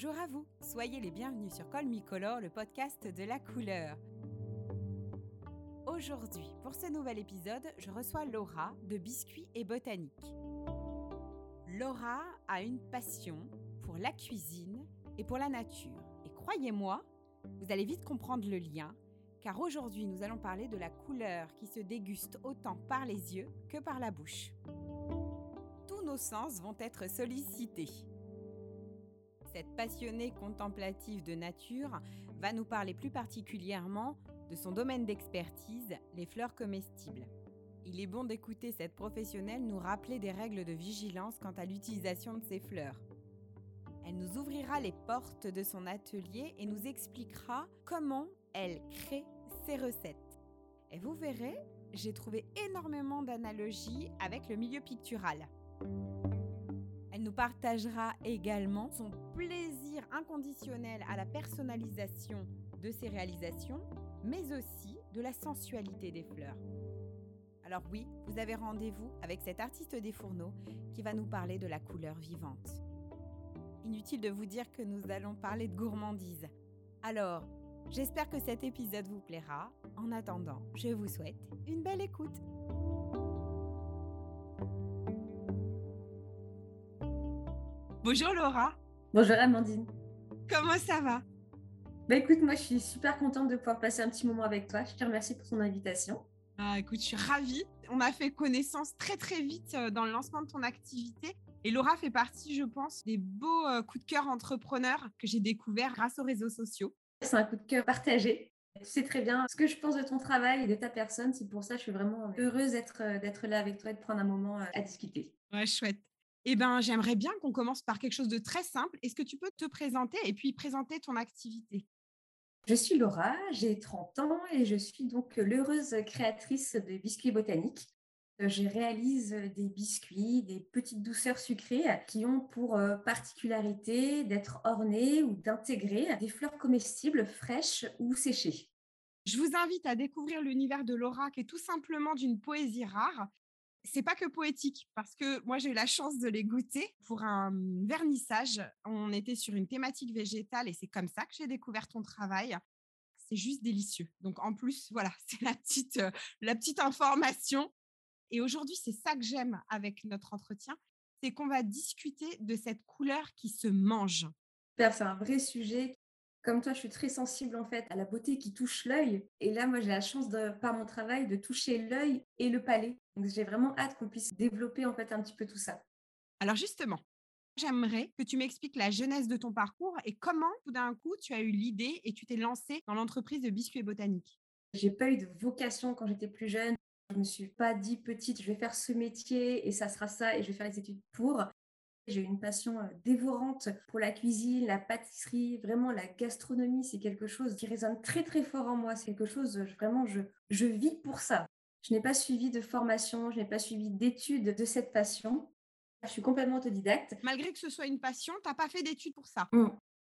Bonjour à vous, soyez les bienvenus sur Color, le podcast de la couleur. Aujourd'hui, pour ce nouvel épisode, je reçois Laura de Biscuits et Botanique. Laura a une passion pour la cuisine et pour la nature. Et croyez-moi, vous allez vite comprendre le lien, car aujourd'hui nous allons parler de la couleur qui se déguste autant par les yeux que par la bouche. Tous nos sens vont être sollicités. Cette passionnée contemplative de nature va nous parler plus particulièrement de son domaine d'expertise, les fleurs comestibles. Il est bon d'écouter cette professionnelle nous rappeler des règles de vigilance quant à l'utilisation de ces fleurs. Elle nous ouvrira les portes de son atelier et nous expliquera comment elle crée ses recettes. Et vous verrez, j'ai trouvé énormément d'analogies avec le milieu pictural. Elle nous partagera également son plaisir inconditionnel à la personnalisation de ses réalisations, mais aussi de la sensualité des fleurs. Alors oui, vous avez rendez-vous avec cet artiste des fourneaux qui va nous parler de la couleur vivante. Inutile de vous dire que nous allons parler de gourmandise. Alors, j'espère que cet épisode vous plaira. En attendant, je vous souhaite une belle écoute. Bonjour Laura. Bonjour Amandine. Comment ça va? Bah écoute, moi je suis super contente de pouvoir passer un petit moment avec toi. Je te remercie pour ton invitation. Ah, écoute, je suis ravie. On a fait connaissance très très vite euh, dans le lancement de ton activité. Et Laura fait partie, je pense, des beaux euh, coups de cœur entrepreneurs que j'ai découverts grâce aux réseaux sociaux. C'est un coup de cœur partagé. Tu sais très bien ce que je pense de ton travail et de ta personne. C'est pour ça que je suis vraiment heureuse d'être, euh, d'être là avec toi et de prendre un moment à discuter. Ouais, chouette. Eh ben, j'aimerais bien qu'on commence par quelque chose de très simple. Est-ce que tu peux te présenter et puis présenter ton activité? Je suis Laura, j'ai 30 ans et je suis donc l'heureuse créatrice de biscuits botaniques. Je réalise des biscuits, des petites douceurs sucrées qui ont pour particularité d'être ornés ou d'intégrer des fleurs comestibles fraîches ou séchées. Je vous invite à découvrir l'univers de Laura qui est tout simplement d'une poésie rare c'est pas que poétique parce que moi j'ai eu la chance de les goûter pour un vernissage. On était sur une thématique végétale et c'est comme ça que j'ai découvert ton travail. C'est juste délicieux. Donc en plus, voilà, c'est la petite, euh, la petite information. Et aujourd'hui, c'est ça que j'aime avec notre entretien, c'est qu'on va discuter de cette couleur qui se mange. C'est un vrai sujet comme toi, je suis très sensible en fait à la beauté qui touche l'œil. Et là, moi, j'ai la chance de, par mon travail de toucher l'œil et le palais. Donc, j'ai vraiment hâte qu'on puisse développer en fait un petit peu tout ça. Alors justement, j'aimerais que tu m'expliques la jeunesse de ton parcours et comment tout d'un coup tu as eu l'idée et tu t'es lancée dans l'entreprise de biscuits botaniques. J'ai pas eu de vocation quand j'étais plus jeune. Je me suis pas dit petite, je vais faire ce métier et ça sera ça et je vais faire les études pour. J'ai une passion dévorante pour la cuisine, la pâtisserie, vraiment la gastronomie, c'est quelque chose qui résonne très très fort en moi. C'est quelque chose, vraiment, je, je vis pour ça. Je n'ai pas suivi de formation, je n'ai pas suivi d'études de cette passion. Je suis complètement autodidacte. Malgré que ce soit une passion, tu n'as pas fait d'études pour ça. Mmh.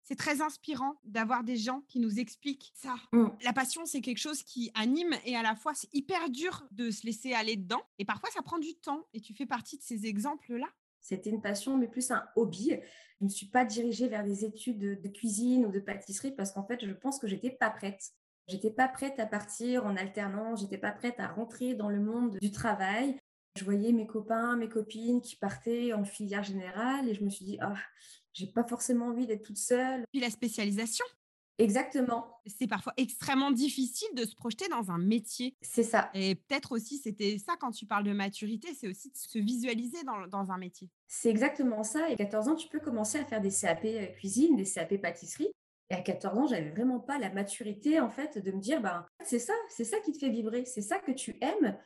C'est très inspirant d'avoir des gens qui nous expliquent ça. Mmh. La passion, c'est quelque chose qui anime et à la fois, c'est hyper dur de se laisser aller dedans. Et parfois, ça prend du temps. Et tu fais partie de ces exemples-là. C'était une passion, mais plus un hobby. Je ne suis pas dirigée vers des études de, cuisine ou de pâtisserie parce qu'en fait, je pense que j'étais pas prête. J'étais pas prête à partir en alternance, j'étais pas prête à rentrer dans le monde du travail. Je voyais mes copains, mes copines qui partaient en filière générale et je me suis dit, ah, j'ai pas forcément envie d'être toute seule. Puis la spécialisation Exactement. C'est parfois extrêmement difficile de se projeter dans un métier. C'est ça. Et peut-être aussi, c'était ça quand tu parles de maturité, c'est aussi de se visualiser dans, dans un métier. C'est exactement ça. Et à 14 ans, tu peux commencer à faire des CAP euh, cuisine, des CAP pâtisserie. Et à 14 ans, j'avais vraiment pas la maturité, en fait, de me dire, ben, c'est ça, c'est ça qui te fait vibrer, c'est ça que tu aimes.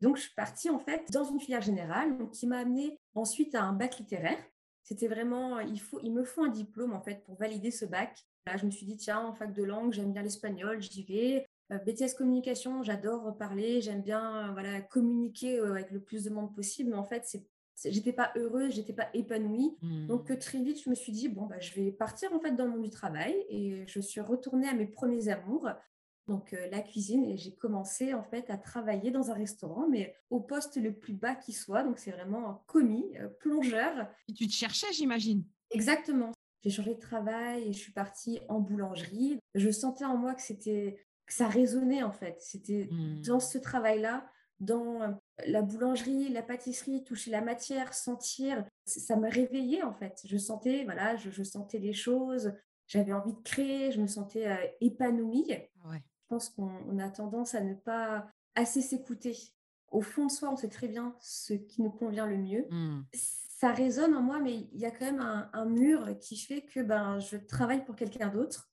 Donc, je suis partie, en fait, dans une filière générale, qui m'a amené ensuite à un bac littéraire. C'était vraiment, il, faut, il me faut un diplôme, en fait, pour valider ce bac. Là, je me suis dit, tiens, en fac de langue, j'aime bien l'espagnol, j'y vais. Euh, BTS communication, j'adore parler, j'aime bien euh, voilà, communiquer euh, avec le plus de monde possible. Mais en fait, c'est j'étais pas heureuse, j'étais pas épanouie. Donc très vite, je me suis dit bon bah je vais partir en fait dans le monde du travail et je suis retournée à mes premiers amours. Donc la cuisine et j'ai commencé en fait à travailler dans un restaurant mais au poste le plus bas qui soit. Donc c'est vraiment commis, plongeur. Et tu te cherchais, j'imagine? Exactement. J'ai changé de travail et je suis partie en boulangerie. Je sentais en moi que c'était que ça résonnait en fait. C'était Mmh. dans ce travail-là, dans la boulangerie, la pâtisserie, toucher la matière, sentir, ça me réveillait en fait. Je sentais, voilà, je, je sentais les choses, j'avais envie de créer, je me sentais euh, épanouie. Je Ah ouais. pense qu'on on a tendance à ne pas assez s'écouter. Au fond de soi, on sait très bien ce qui nous convient le mieux. Mmh. Ça résonne en moi, mais il y a quand même un, mur qui fait que ben, je travaille pour quelqu'un d'autre.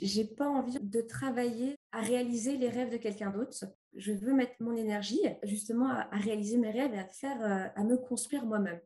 J'ai pas envie de travailler à réaliser les rêves de quelqu'un d'autre. Je veux mettre mon énergie justement à, réaliser mes rêves et à faire, euh, à me construire moi-même.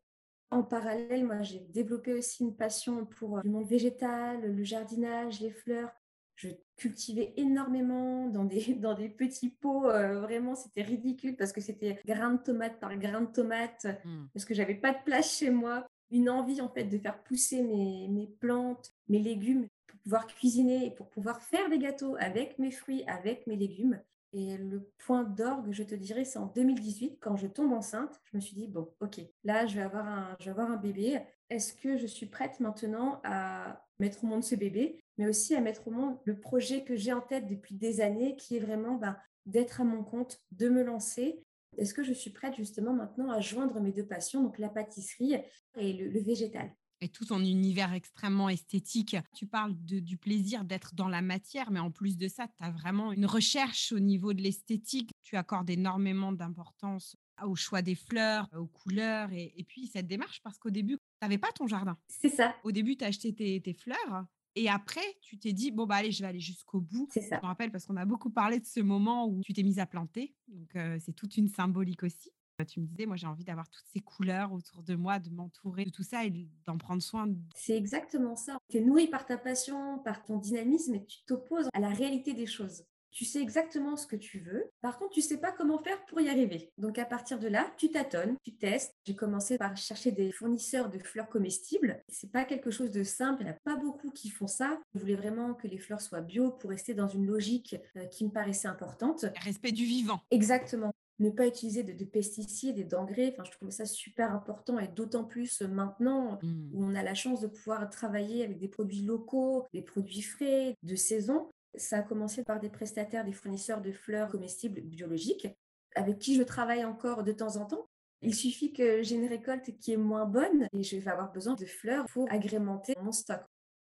En parallèle, moi, j'ai développé aussi une passion pour euh, le monde végétal, le jardinage, les fleurs. Je cultivais énormément dans des, dans des petits pots. euh, vraiment, c'était ridicule parce que c'était grain de tomate par grain de tomate, Mmh. parce que j'avais pas de place chez moi. Une envie, en fait, de faire pousser mes, mes plantes, mes légumes pour pouvoir cuisiner et pour pouvoir faire des gâteaux avec mes fruits, avec mes légumes. Et le point d'orgue, je te dirais, c'est en 2018, quand je tombe enceinte, je me suis dit, bon, ok, là, je vais avoir un, bébé. Est-ce que je suis prête maintenant à mettre au monde ce bébé, mais aussi à mettre au monde le projet que j'ai en tête depuis des années, qui est vraiment ben, d'être à mon compte, de me lancer? Est-ce que je suis prête justement maintenant à joindre mes deux passions, donc la pâtisserie et le végétal? Et tout ton univers extrêmement esthétique. Tu parles de- du plaisir d'être dans la matière, mais en plus de ça, tu as vraiment une recherche au niveau de l'esthétique. Tu accordes énormément d'importance au choix des fleurs, aux couleurs, et, et puis cette démarche, parce qu'au début, tu n'avais pas ton jardin. C'est ça, Au début, tu as acheté tes, tes fleurs, et après, tu t'es dit, bon, bah allez, je vais aller jusqu'au bout. c'est ça. Je me rappelle parce qu'on a beaucoup parlé de ce moment où tu t'es mise à planter. Donc, euh, c'est toute une symbolique aussi. Euh, Tu me disais, moi, j'ai envie d'avoir toutes ces couleurs autour de moi, de m'entourer de tout ça et d'en prendre soin. C'est exactement ça. Tu es nourri par ta passion, par ton dynamisme et tu t'opposes à la réalité des choses. Tu sais exactement ce que tu veux. Par contre, tu sais pas comment faire pour y arriver. Donc à partir de là, tu tâtonnes, tu testes. J'ai commencé par chercher des fournisseurs de fleurs comestibles. C'est pas quelque chose de simple, il n'y en a pas beaucoup qui font ça. Je voulais vraiment que les fleurs soient bio pour rester dans une logique euh, qui me paraissait importante. Respect du vivant. Exactement. Ne pas utiliser de, de pesticides et d'engrais. Enfin, je trouvais ça super important et d'autant plus euh, maintenant Mmh. où on a la chance de pouvoir travailler avec des produits locaux, des produits frais, de saison. Ça a commencé par des prestataires, des fournisseurs de fleurs comestibles biologiques, avec qui je travaille encore de temps en temps. Il suffit que j'ai une récolte qui est moins bonne et je vais avoir besoin de fleurs pour agrémenter mon stock.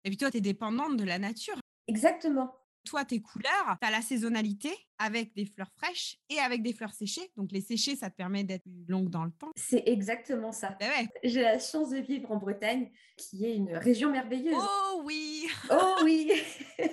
Et puis toi, tu es dépendante de la nature. Exactement. Toi, tes couleurs, tu as la saisonnalité? Avec des fleurs fraîches et avec des fleurs séchées. Donc, les séchées, ça te permet d'être plus longue dans le temps. C'est exactement ça. Ben ouais. J'ai la chance de vivre en Bretagne, qui est une région merveilleuse. Oh oui Oh oui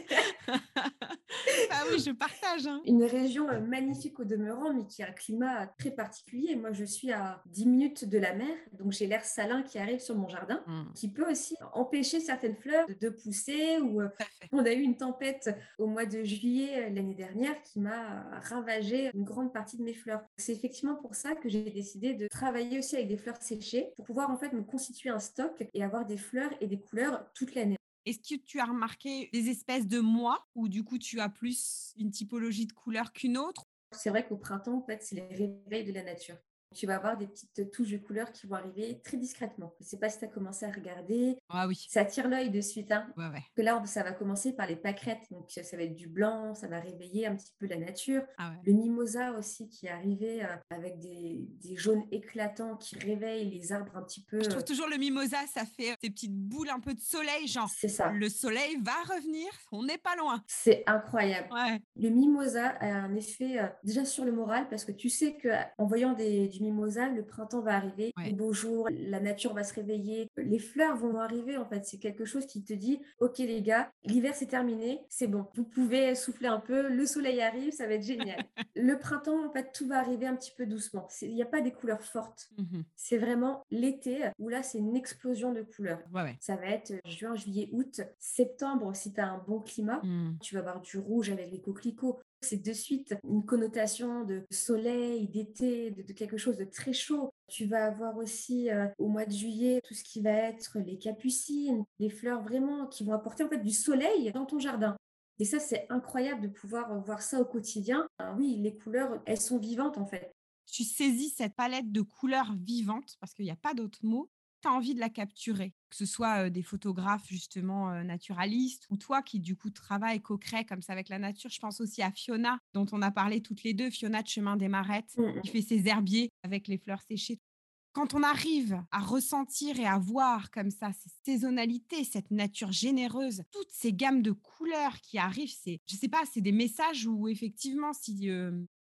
Ah oui, je partage. hein. Une région euh, magnifique au demeurant, mais qui a un climat très particulier. Moi, je suis à 10 minutes de la mer, donc j'ai l'air salin qui arrive sur mon jardin, Mmh, qui peut aussi empêcher certaines fleurs de, pousser. Ou euh, on a eu une tempête au mois de juillet euh, l'année dernière qui m'a ravagé une grande partie de mes fleurs. C'est effectivement pour ça que j'ai décidé de travailler aussi avec des fleurs séchées pour pouvoir en fait me constituer un stock et avoir des fleurs et des couleurs toute l'année. Est-ce que tu as remarqué des espèces de mois où du coup tu as plus une typologie de couleur qu'une autre? C'est vrai qu'au printemps, en fait, c'est les réveils de la nature. Tu vas avoir des petites touches de couleurs qui vont arriver très discrètement. Je ne sais pas si tu as commencé à regarder. Ah oui. Ça attire l'œil de suite. Hein. Ouais, ouais. Que là, ça va commencer par les pâquerettes. Donc, ça va être du blanc, ça va réveiller un petit peu la nature. Ah ouais. Le mimosa aussi qui est arrivé euh, avec des, des jaunes éclatants qui réveillent les arbres un petit peu. Je euh, trouve toujours le mimosa, ça fait des petites boules un peu de soleil, genre C'est ça. le soleil va revenir, on n'est pas loin. C'est incroyable. Ouais. Le mimosa a un effet euh, déjà sur le moral parce que tu sais que en voyant des- du mimosa, le printemps va arriver, Ouais. les beaux jours, la nature va se réveiller, les fleurs vont arriver en fait. C'est quelque chose qui te dit, ok les gars, l'hiver c'est terminé, c'est bon, vous pouvez souffler un peu, le soleil arrive, ça va être génial. le printemps, en fait, tout va arriver un petit peu doucement. Il n'y a pas des couleurs fortes. Mhm. C'est vraiment l'été où là c'est une explosion de couleurs. Ouais, ouais. Ça va être juin, juillet, août, septembre si tu as un bon climat Mm. tu vas avoir du rouge avec les coquelicots. C'est de suite une connotation de soleil, d'été, de, quelque chose de très chaud. Tu vas avoir aussi euh, au mois de juillet tout ce qui va être les capucines, les fleurs vraiment qui vont apporter en fait du soleil dans ton jardin. Et ça, c'est incroyable de pouvoir voir ça au quotidien. Ah oui, les couleurs, elles sont vivantes en fait. Tu saisis cette palette de couleurs vivantes, parce qu'il n'y a pas d'autre mot, tu as envie de la capturer, que ce soit des photographes justement naturalistes ou toi qui du coup travailles, co-crée comme ça avec la nature. Je pense aussi à Fiona, dont on a parlé toutes les deux, Fiona de Chemin des Marettes, Mmh qui fait ses herbiers avec les fleurs séchées. Quand on arrive à ressentir et à voir comme ça ces saisonnalités, cette nature généreuse, toutes ces gammes de couleurs qui arrivent, c'est, je sais pas, c'est des messages où effectivement, si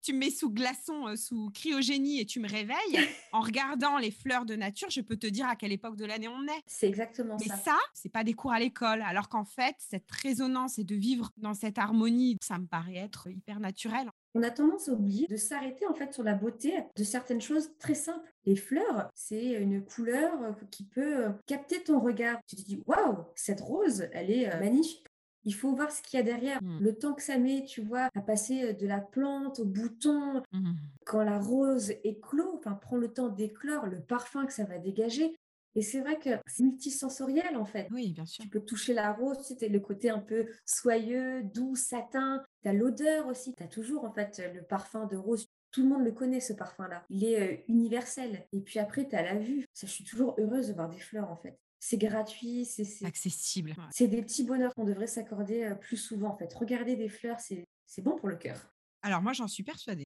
tu me mets sous glaçon, sous cryogénie et tu me réveilles, en regardant les fleurs de nature, je peux te dire à quelle époque de l'année on est. C'est exactement Mais ça. ça, c'est pas des cours à l'école. Alors qu'en fait, cette résonance et de vivre dans cette harmonie, ça me paraît être hyper naturel. On a tendance à oublier de s'arrêter en fait sur la beauté de certaines choses très simples. Les fleurs, c'est une couleur qui peut capter ton regard. Tu te dis waouh, cette rose, elle est magnifique. Il faut voir ce qu'il y a derrière, Mmh. le temps que ça met, tu vois, à passer de la plante au bouton. Mmh. Quand la rose éclot, enfin prend le temps d'éclore, le parfum que ça va dégager. Et c'est vrai que c'est multisensoriel en fait. Oui, bien sûr. Tu peux toucher la rose, tu sais, le côté un peu soyeux, doux, satin. Tu as l'odeur aussi. Tu as toujours en fait le parfum de rose. Tout le monde le connaît ce parfum-là. Il est euh, universel. Et puis après, tu as la vue. Ça, je suis toujours heureuse de voir des fleurs en fait. C'est gratuit, c'est Accessible. Ouais. c'est des petits bonheurs qu'on devrait s'accorder plus souvent en fait. Regarder des fleurs, c'est c'est bon pour le cœur. Alors moi, j'en suis persuadée.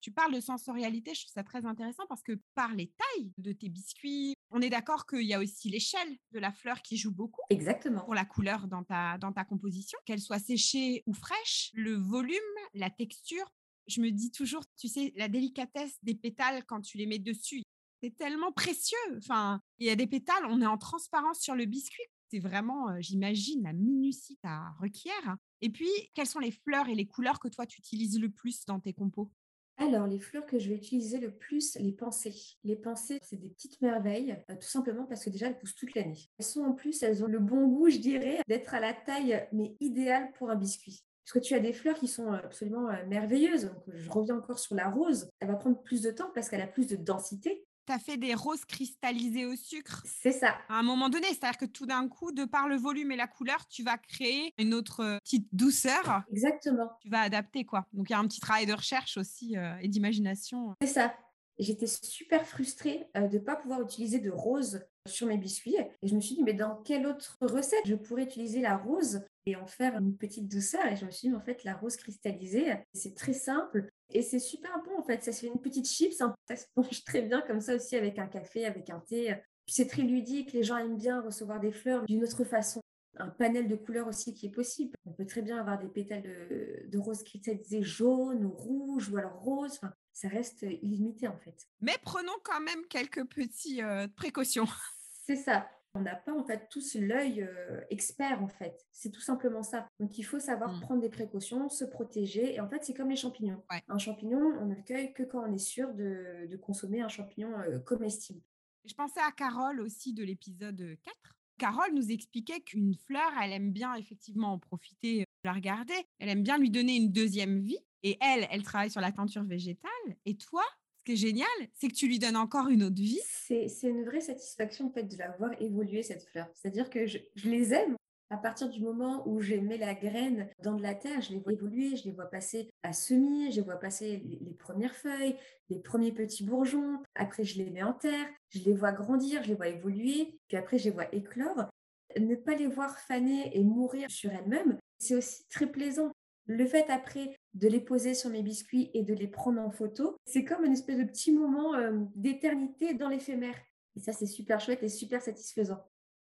Tu parles de sensorialité, je trouve ça très intéressant parce que par les tailles de tes biscuits, on est d'accord qu'il y a aussi l'échelle de la fleur qui joue beaucoup Exactement. pour la couleur dans ta, dans ta composition, qu'elle soit séchée ou fraîche, le volume, la texture. Je me dis toujours, tu sais, la délicatesse des pétales quand tu les mets dessus, c'est tellement précieux. Enfin, il y a des pétales, on est en transparence sur le biscuit. C'est vraiment, j'imagine, la minutie ça requiert. Et puis, quelles sont les fleurs et les couleurs que toi, tu utilises le plus dans tes compos? Alors, les fleurs que je vais utiliser le plus, les pensées. Les pensées, c'est des petites merveilles, tout simplement parce que déjà, elles poussent toute l'année. Elles sont en plus, elles ont le bon goût, je dirais, d'être à la taille, mais idéale pour un biscuit. Parce que tu as des fleurs qui sont absolument merveilleuses. Donc, je reviens encore sur la rose. Elle va prendre plus de temps parce qu'elle a plus de densité. Tu as fait des roses cristallisées au sucre C'est ça. à un moment donné. C'est-à-dire que tout d'un coup, de par le volume et la couleur, tu vas créer une autre euh, petite douceur. Exactement. Tu vas adapter, quoi. Donc, il y a un petit travail de recherche aussi euh, et d'imagination. C'est ça. J'étais super frustrée euh, de ne pas pouvoir utiliser de rose sur mes biscuits. Et je me suis dit, mais dans quelle autre recette je pourrais utiliser la rose et en faire une petite douceur? Et je me suis dit, mais en fait, la rose cristallisée, c'est très simple et c'est super bon en fait. Ça se fait une petite chips, hein. ça se mange très bien comme ça aussi avec un café, avec un thé. Puis c'est très ludique, les gens aiment bien recevoir des fleurs d'une autre façon. Un panel de couleurs aussi qui est possible. On peut très bien avoir des pétales de, de rose cristallisés jaunes ou rouges ou alors roses. Enfin, ça reste illimité en fait. Mais prenons quand même quelques petites euh, précautions. C'est ça. On n'a pas en fait tous l'œil euh, expert en fait. C'est tout simplement ça. Donc il faut savoir Mm. prendre des précautions, se protéger. Et en fait, c'est comme les champignons. Ouais. Un champignon, on ne le cueille que quand on est sûr de, de consommer un champignon euh, comestible. Je pensais à Carole aussi de l'épisode 4. Carole nous expliquait qu'une fleur, elle aime bien effectivement en profiter, euh, la regarder. Elle aime bien lui donner une deuxième vie. Et elle, elle travaille sur la teinture végétale. Et toi, ce qui est génial, c'est que tu lui donnes encore une autre vie. C'est une vraie satisfaction en fait de la voir évoluer cette fleur. C'est-à-dire que je, les aime. À partir du moment où je mets la graine dans de la terre, je les vois évoluer, je les vois passer à semis, je vois passer les, les premières feuilles, les premiers petits bourgeons. Après, je les mets en terre, je les vois grandir, je les vois évoluer, puis après, je les vois éclore. Ne pas les voir faner et mourir sur elles-mêmes, c'est aussi très plaisant. Le fait après de les poser sur mes biscuits et de les prendre en photo, c'est comme une espèce de petit moment euh, d'éternité dans l'éphémère. Et ça, c'est super chouette et super satisfaisant.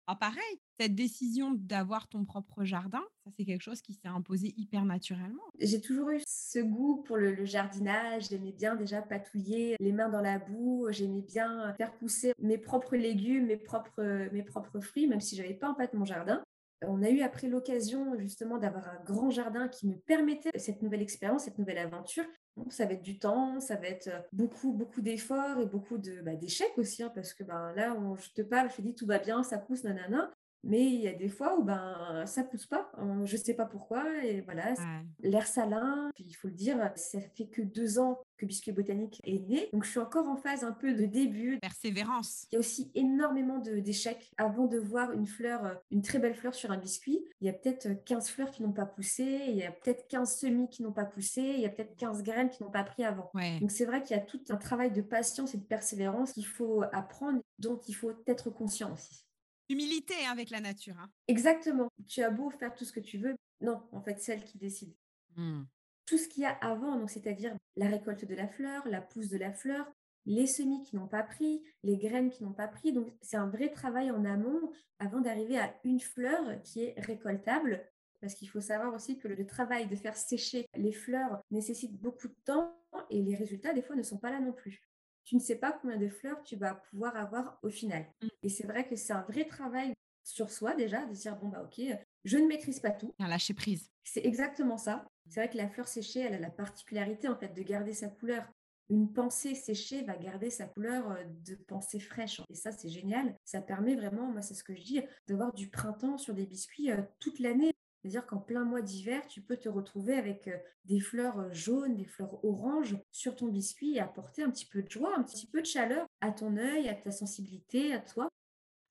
Ah, pareil, cette décision d'avoir ton propre jardin, ça c'est quelque chose qui s'est imposé hyper naturellement. J'ai toujours eu ce goût pour le, le jardinage. J'aimais bien déjà patouiller les mains dans la boue. J'aimais bien faire pousser mes propres légumes, mes propres, mes propres fruits, même si j'avais pas en fait mon jardin. On a eu après l'occasion justement d'avoir un grand jardin qui me permettait cette nouvelle expérience, cette nouvelle aventure. Ça va être du temps, ça va être beaucoup, beaucoup d'efforts et beaucoup de, bah, d'échecs aussi, hein, parce que ben, là, je te parle, je te dis tout va bien, ça pousse, nanana. Mais il y a des fois où ben ça pousse pas. Je ne sais pas pourquoi. Et voilà, l'air salin, il faut le dire, ça fait que deux ans que Biscuit Botanique est né. Donc je suis encore en phase un peu de début. Persévérance. Il y a aussi énormément d'échecs. Avant de voir une fleur, une très belle fleur sur un biscuit, il y a peut-être 15 fleurs qui n'ont pas poussé, il y a peut-être 15 semis qui n'ont pas poussé, il y a peut-être 15 graines qui n'ont pas pris avant. Donc c'est vrai qu'il y a tout un travail de patience et de persévérance qu'il faut apprendre, dont il faut être conscient aussi. Humilité hein, avec la nature. Hein. Exactement. Tu as beau faire tout ce que tu veux. Non, en fait, c'est elle qui décide. Mmh. Tout ce qu'il y a avant, donc c'est-à-dire la récolte de la fleur, la pousse de la fleur, les semis qui n'ont pas pris, les graines qui n'ont pas pris. Donc, c'est un vrai travail en amont avant d'arriver à une fleur qui est récoltable. Parce qu'il faut savoir aussi que le travail de faire sécher les fleurs nécessite beaucoup de temps et les résultats, des fois, ne sont pas là non plus tu ne sais pas combien de fleurs tu vas pouvoir avoir au final. Mmh. Et c'est vrai que c'est un vrai travail sur soi déjà, de dire, bon, bah ok, je ne maîtrise pas tout. Un lâcher prise. C'est exactement ça. C'est vrai que la fleur séchée, elle a la particularité en fait de garder sa couleur. Une pensée séchée va garder sa couleur euh, de pensée fraîche. Et ça, c'est génial. Ça permet vraiment, moi, c'est ce que je dis, d'avoir du printemps sur des biscuits euh, toute l'année. C'est-à-dire qu'en plein mois d'hiver, tu peux te retrouver avec euh, des fleurs euh, jaunes, des fleurs oranges sur ton biscuit et apporter un petit peu de joie, un petit peu de chaleur à ton œil, à ta sensibilité, à toi.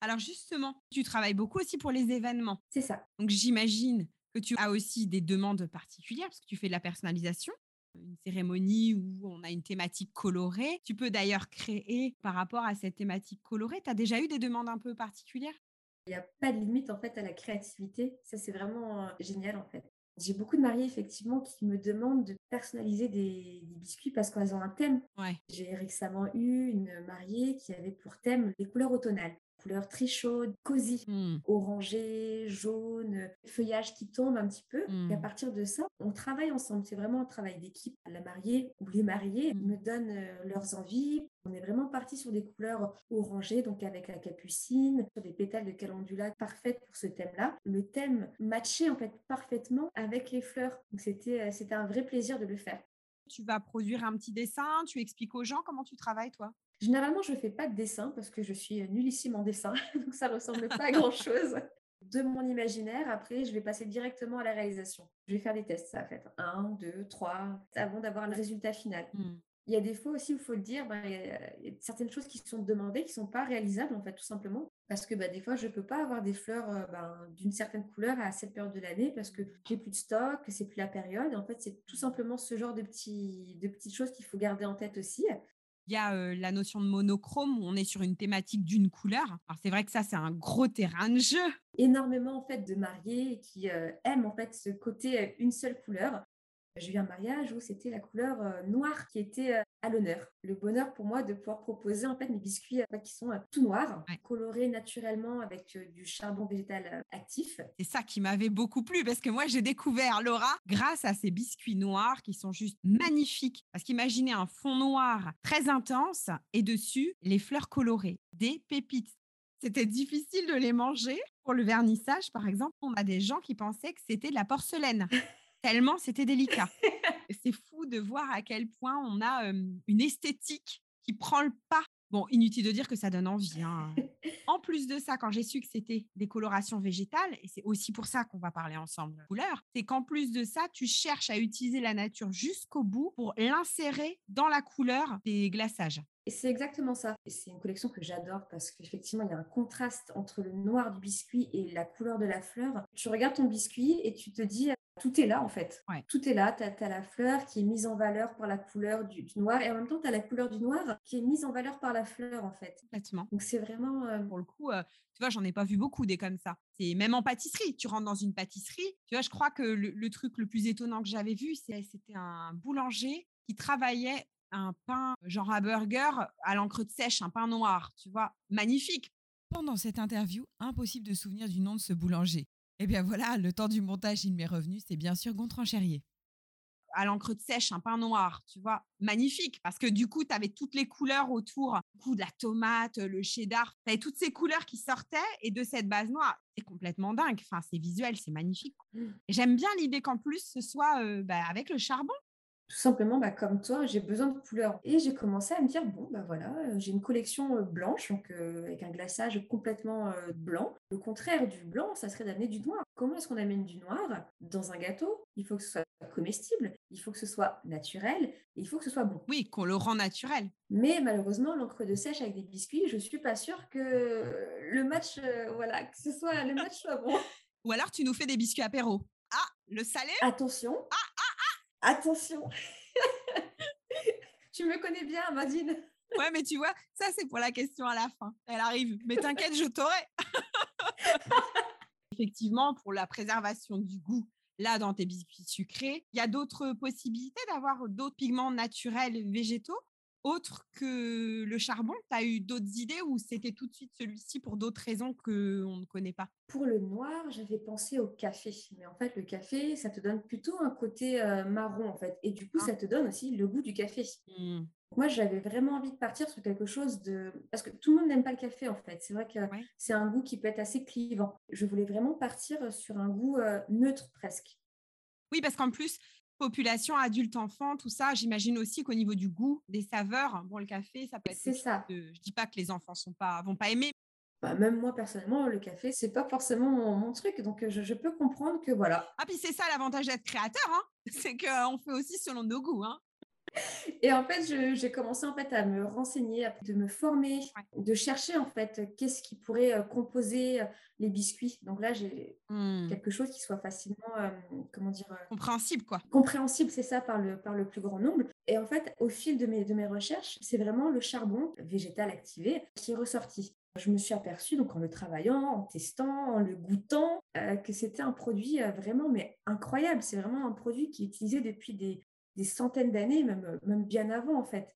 Alors justement, tu travailles beaucoup aussi pour les événements. C'est ça. Donc j'imagine que tu as aussi des demandes particulières parce que tu fais de la personnalisation une cérémonie où on a une thématique colorée. Tu peux d'ailleurs créer par rapport à cette thématique colorée. Tu as déjà eu des demandes un peu particulières? Il n'y a pas de limite en fait à la créativité. Ça, c'est vraiment euh, génial en fait. J'ai beaucoup de mariés effectivement qui me demandent de personnaliser des, biscuits parce qu'elles ont un thème. J'ai récemment eu une mariée qui avait pour thème les couleurs automnales couleurs très chaudes, cosy, mmh. orangé, jaune, feuillage qui tombe un petit peu. Et à mmh. partir de ça, on travaille ensemble. C'est vraiment un travail d'équipe. La mariée ou les mariés mmh. me donnent euh, leurs envies. On est vraiment parti sur des couleurs orangées, donc avec la capucine, sur des pétales de calendula parfaites pour ce thème-là. Le thème matchait en fait parfaitement avec les fleurs. Donc c'était, euh, c'était un vrai plaisir de le faire. Tu vas produire un petit dessin, tu expliques aux gens comment tu travailles toi? Généralement, je ne fais pas de dessin parce que je suis nullissime en dessin, donc ça ne ressemble pas à grand-chose. De mon imaginaire, après, je vais passer directement à la réalisation. Je vais faire des tests, ça va faire un, deux, trois, avant d'avoir le résultat final. Mmh. Il y a des fois aussi, il faut le dire, ben, il, y a, certaines choses qui sont demandées qui ne sont pas réalisables, en fait, tout simplement. Parce que ben, des fois, je ne peux pas avoir des fleurs euh, ben, d'une certaine couleur à cette période de l'année parce que j'ai plus de stock, que c'est plus la période. En fait, c'est tout simplement ce genre de, petits, de petites choses qu'il faut garder en tête aussi. Il y a la notion de monochrome où on est sur une thématique d'une couleur. Alors c'est vrai que ça c'est un gros terrain de jeu. Énormément en fait de mariés qui aiment en fait ce côté une seule couleur. J'ai eu un mariage où c'était la couleur noire qui était à l'honneur. Le bonheur pour moi de pouvoir proposer en fait mes biscuits qui sont tout noirs, colorés naturellement avec du charbon végétal actif. C'est ça qui m'avait beaucoup plu parce que moi j'ai découvert Laura grâce à ces biscuits noirs qui sont juste magnifiques. Parce qu'imaginez un fond noir très intense et dessus les fleurs colorées, des pépites. C'était difficile de les manger. Pour le vernissage, par exemple, on a des gens qui pensaient que c'était de la porcelaine. tellement c'était délicat. C'est fou de voir à quel point on a une esthétique qui prend le pas. Bon, inutile de dire que ça donne envie. Hein. En plus de ça, quand j'ai su que c'était des colorations végétales, et c'est aussi pour ça qu'on va parler ensemble de couleurs, c'est qu'en plus de ça, tu cherches à utiliser la nature jusqu'au bout pour l'insérer dans la couleur des glaçages. Et c'est exactement ça. C'est une collection que j'adore parce qu'effectivement, il y a un contraste entre le noir du biscuit et la couleur de la fleur. Tu regardes ton biscuit et tu te dis, tout est là en fait. Tout est là. Tu as, la fleur qui est mise en valeur par la couleur du, noir et en même temps, tu as la couleur du noir qui est mise en valeur par la fleur en fait. Complètement. Donc c'est vraiment. Euh, Pour le coup, euh, tu vois, j'en ai pas vu beaucoup des comme ça. C'est même en pâtisserie. Tu rentres dans une pâtisserie. Tu vois, je crois que le, truc le plus étonnant que j'avais vu, c'était un boulanger qui travaillait un pain genre à burger à l'encre de sèche, un pain noir, tu vois, magnifique. Pendant cette interview, impossible de souvenir du nom de ce boulanger. Eh bien voilà, le temps du montage, il m'est revenu, c'est bien sûr Gontran Cherrier. À l'encre de sèche, un pain noir, tu vois, magnifique, parce que du coup, tu avais toutes les couleurs autour, du coup, de la tomate, le cheddar, tu avais toutes ces couleurs qui sortaient, et de cette base noire, c'est complètement dingue, enfin, c'est visuel, c'est magnifique. Mmh. J'aime bien l'idée qu'en plus, ce soit bah, avec le charbon, Tout simplement, bah, comme toi, j'ai besoin de couleurs. Et j'ai commencé à me dire, bon, bah voilà, euh, j'ai une collection euh, blanche, donc euh, avec un glaçage complètement euh, blanc. Le contraire du blanc, ça serait d'amener du noir. Comment est-ce qu'on amène du noir dans un gâteau? Il faut que ce soit comestible, il faut que ce soit naturel, et il faut que ce soit bon. Oui, qu'on le rend naturel. Mais malheureusement, l'encre de sèche avec des biscuits, je suis pas sûre que le match, euh, voilà, que ce soit le match soit bon. Ou alors tu nous fais des biscuits apéro. Ah, le salé? Attention. Attention. tu me connais bien, Amandine. Ouais, mais tu vois, ça c'est pour la question à la fin. Elle arrive. Mais t'inquiète, je t'aurai. Effectivement, pour la préservation du goût, là, dans tes biscuits sucrés, il y a d'autres possibilités d'avoir d'autres pigments naturels végétaux? Autres que le charbon? Tu as eu d'autres idées ou c'était tout de suite celui-ci pour d'autres raisons qu'on ne connaît pas? Pour le noir, j'avais pensé au café. Mais en fait, le café, ça te donne plutôt un côté euh, marron, en fait. Et du coup, Ah. ça te donne aussi le goût du café. Mmh. Moi, j'avais vraiment envie de partir sur quelque chose de... Parce que tout le monde n'aime pas le café, en fait. C'est vrai que Ouais. c'est un goût qui peut être assez clivant. Je voulais vraiment partir sur un goût euh, neutre presque. Oui, parce qu'en plus, population adulte, enfant, tout ça, j'imagine aussi qu'au niveau du goût, des saveurs, bon, le café, ça peut être. C'est ça. de- Je dis pas que les enfants sont pas, vont pas aimer. Bah, même moi, personnellement, le café, c'est pas forcément mon, mon truc. Donc, euh, je, je peux comprendre que voilà. Ah, puis c'est ça l'avantage d'être créateur, hein c'est qu'on fait aussi selon nos goûts. Hein Et en fait, j'ai commencé en fait à me renseigner, à- de me former, de chercher en fait qu'est-ce qui pourrait euh, composer euh, les biscuits. Donc là, j'ai Mmh. quelque chose qui soit facilement, euh, comment dire, Compréhensible, quoi. compréhensible, c'est ça, par le, par le plus grand nombre. Et en fait, au fil de mes, de mes recherches, c'est vraiment le charbon végétal activé qui est ressorti. Je me suis aperçue, donc en le travaillant, en testant, en le goûtant, euh, que c'était un produit euh, vraiment mais incroyable. C'est vraiment un produit qui est utilisé depuis des, des centaines d'années, même, même bien avant en fait.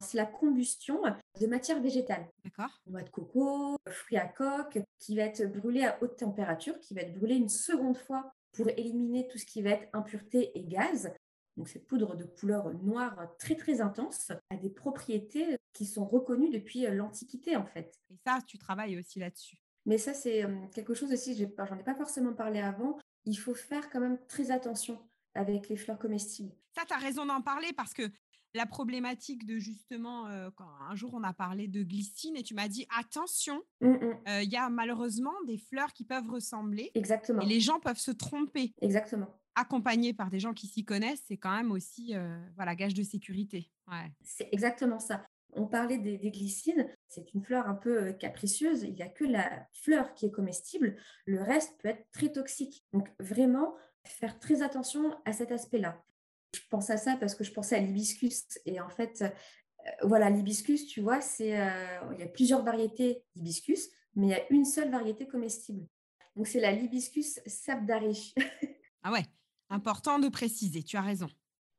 C'est la combustion de matière végétale D'accord. noix de coco, fruits à coque, qui va être brûlé à haute température, qui va être brûlé une seconde fois pour éliminer tout ce qui va être impureté et gaz. Donc cette poudre de couleur noire très très intense a des propriétés qui sont reconnues depuis euh, l'Antiquité en fait. Et ça, tu travailles aussi là-dessus. Mais ça c'est euh, quelque chose aussi, j'en ai pas forcément parlé avant, il faut faire quand même très attention avec les fleurs comestibles. Ça, tu as raison d'en parler parce que la problématique de justement, euh, quand un jour on a parlé de glycine et tu m'as dit attention, Hum, hum, euh, il y a malheureusement des fleurs qui peuvent ressembler Exactement, et les gens peuvent se tromper. exactement. Accompagnés par des gens qui s'y connaissent, c'est quand même aussi euh, voilà, gage de sécurité. Ouais. C'est exactement ça. On parlait des, des glycines, c'est une fleur un peu capricieuse. Il n'y a que la fleur qui est comestible, le reste peut être très toxique. Donc vraiment, faire très attention à cet aspect-là. Je pense à ça parce que je pensais à l'hibiscus. Et en fait, euh, voilà, l'hibiscus, tu vois, c'est, euh, il y a plusieurs variétés d'hibiscus, mais il y a une seule variété comestible. Donc c'est la l'hibiscus sabdari. Ah ouais, important de préciser, tu as raison.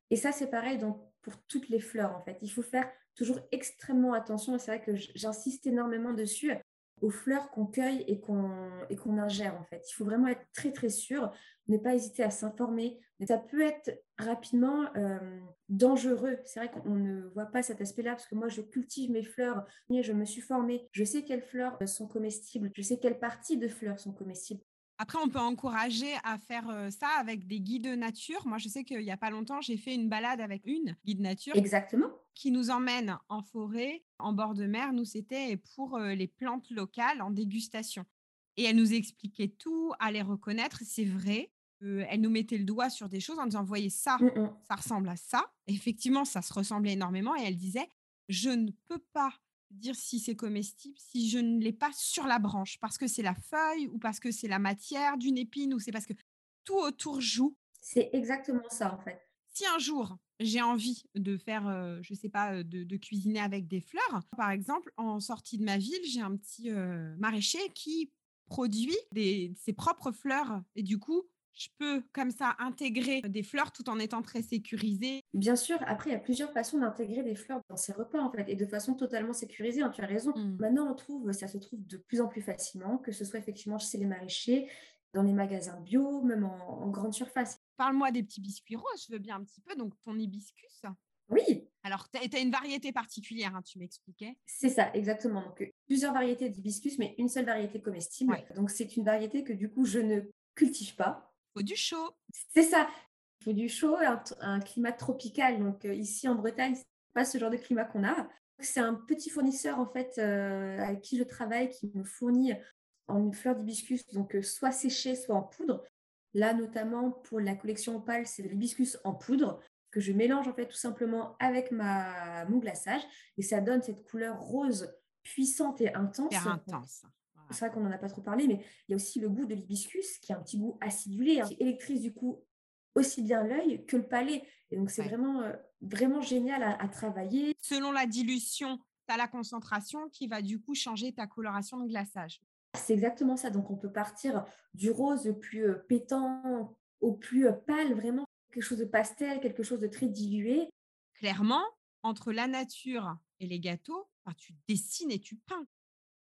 Et ça, c'est pareil donc, pour toutes les fleurs, en fait. Il faut faire toujours extrêmement attention, et c'est vrai que j'insiste énormément dessus, aux fleurs qu'on cueille et qu'on ingère, en fait. Il faut vraiment être très, très sûr, ne pas hésiter à s'informer. Ça peut être rapidement euh, dangereux. C'est vrai qu'on ne voit pas cet aspect-là, parce que moi, je cultive mes fleurs, je me suis formée, je sais quelles fleurs sont comestibles, je sais quelles parties de fleurs sont comestibles. Après, on peut encourager à faire euh, ça avec des guides nature. Moi, je sais qu'il n'y a pas longtemps, j'ai fait une balade avec une guide nature Exactement. qui nous emmène en forêt, en bord de mer. Nous, c'était pour euh, les plantes locales en dégustation. Et elle nous expliquait tout, à les reconnaître. C'est vrai. Euh, elle nous mettait le doigt sur des choses en disant, voyez ça, Mm, mm. ça ressemble à ça. Effectivement, ça se ressemblait énormément. Et elle disait, je ne peux pas dire si c'est comestible si je ne l'ai pas sur la branche, parce que c'est la feuille ou parce que c'est la matière d'une épine ou c'est parce que tout autour joue. C'est exactement ça, en fait. Si un jour j'ai envie de faire, euh, je sais pas, euh, de, de cuisiner avec des fleurs, par exemple, en sortie de ma ville, j'ai un petit euh, maraîcher qui produit des, ses propres fleurs et du coup, je peux comme ça intégrer des fleurs tout en étant très sécurisée. Bien sûr, après, il y a plusieurs façons d'intégrer des fleurs dans ses repas, en fait, et de façon totalement sécurisée, hein, tu as raison. Mm. Maintenant, on trouve, ça se trouve de plus en plus facilement, que ce soit effectivement chez les maraîchers, dans les magasins bio, même en, en grande surface. Parle-moi des petits biscuits roses, je veux bien un petit peu. Donc, ton hibiscus. Oui, Alors, tu as, une variété particulière, hein, tu m'expliquais. c'est ça, exactement. Donc, euh, plusieurs variétés d'hibiscus, mais une seule variété comestible. Ouais. Donc, c'est une variété que du coup, je ne cultive pas. Faut du chaud. C'est ça. Il faut du chaud, un, un climat tropical. Donc ici en Bretagne, c'est pas ce genre de climat qu'on a. C'est un petit fournisseur en fait avec qui je travaille qui me fournit en une fleur d'hibiscus, donc soit séchée, soit en poudre. Là, notamment pour la collection Opale, c'est de l'hibiscus en poudre que je mélange en fait tout simplement avec ma, mon glaçage et ça donne cette couleur rose puissante et intense. intense. C'est vrai qu'on n'en a pas trop parlé, mais il y a aussi le goût de l'hibiscus qui a un petit goût acidulé, hein, qui électrise du coup aussi bien l'œil que le palais. Et donc c'est vraiment, euh, vraiment génial à, travailler. Selon la dilution, tu as la concentration qui va du coup changer ta coloration de glaçage. C'est exactement ça. Donc on peut partir du rose le plus euh, pétant au plus euh, pâle, vraiment quelque chose de pastel, quelque chose de très dilué. Clairement, entre la nature et les gâteaux, tu dessines et tu peins.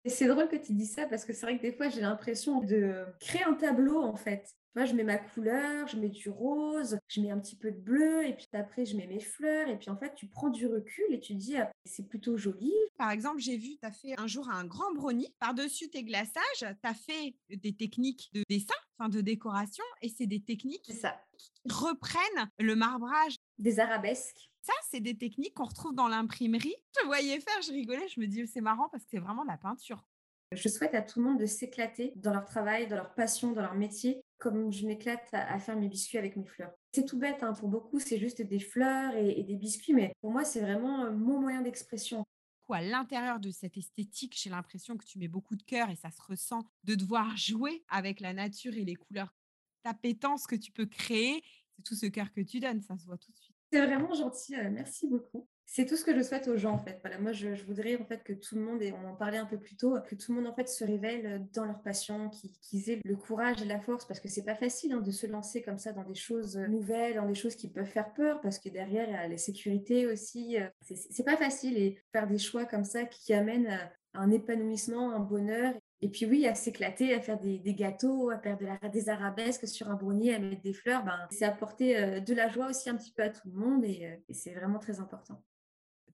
Et c'est drôle que tu dis ça parce que c'est vrai que des fois, j'ai l'impression de créer un tableau en fait. Moi, je mets ma couleur, je mets du rose, je mets un petit peu de bleu, et puis après, je mets mes fleurs. Et puis en fait, tu prends du recul et tu dis, «Ah, c'est plutôt joli. Par exemple, j'ai vu, tu as fait un jour un grand brownie. Par-dessus tes glaçages, tu as fait des techniques de dessin, enfin de décoration, et c'est des techniques ça. qui reprennent le marbrage. Des arabesques. Ça, c'est des techniques qu'on retrouve dans l'imprimerie. Je voyais faire, je rigolais, je me dis, c'est marrant parce que c'est vraiment de la peinture. Je souhaite à tout le monde de s'éclater dans leur travail, dans leur passion, dans leur métier, comme je m'éclate à, faire mes biscuits avec mes fleurs. C'est tout bête, hein, pour beaucoup, c'est juste des fleurs et, des biscuits, mais pour moi, c'est vraiment euh, mon moyen d'expression. À l'intérieur de cette esthétique, j'ai l'impression que tu mets beaucoup de cœur et ça se ressent de devoir jouer avec la nature et les couleurs. Ta pétence que tu peux créer, c'est tout ce cœur que tu donnes, ça se voit tout de suite. C'est vraiment gentil, euh, merci beaucoup c'est tout ce que je souhaite aux gens en fait. Voilà, moi je, voudrais en fait que tout le monde, et on en parlait un peu plus tôt, que tout le monde en fait se révèle dans leur passion, qu'ils aient le courage et la force, parce que c'est pas facile hein, de se lancer comme ça dans des choses nouvelles, dans des choses qui peuvent faire peur, parce que derrière il y a les sécurités aussi. Euh, c'est pas facile et faire des choix comme ça qui amènent un épanouissement, un bonheur. Et puis oui, à s'éclater, à faire des, gâteaux, à faire de la, des arabesques sur un brownie, à mettre des fleurs, ben, c'est apporter euh, de la joie aussi un petit peu à tout le monde et euh, c'est vraiment très important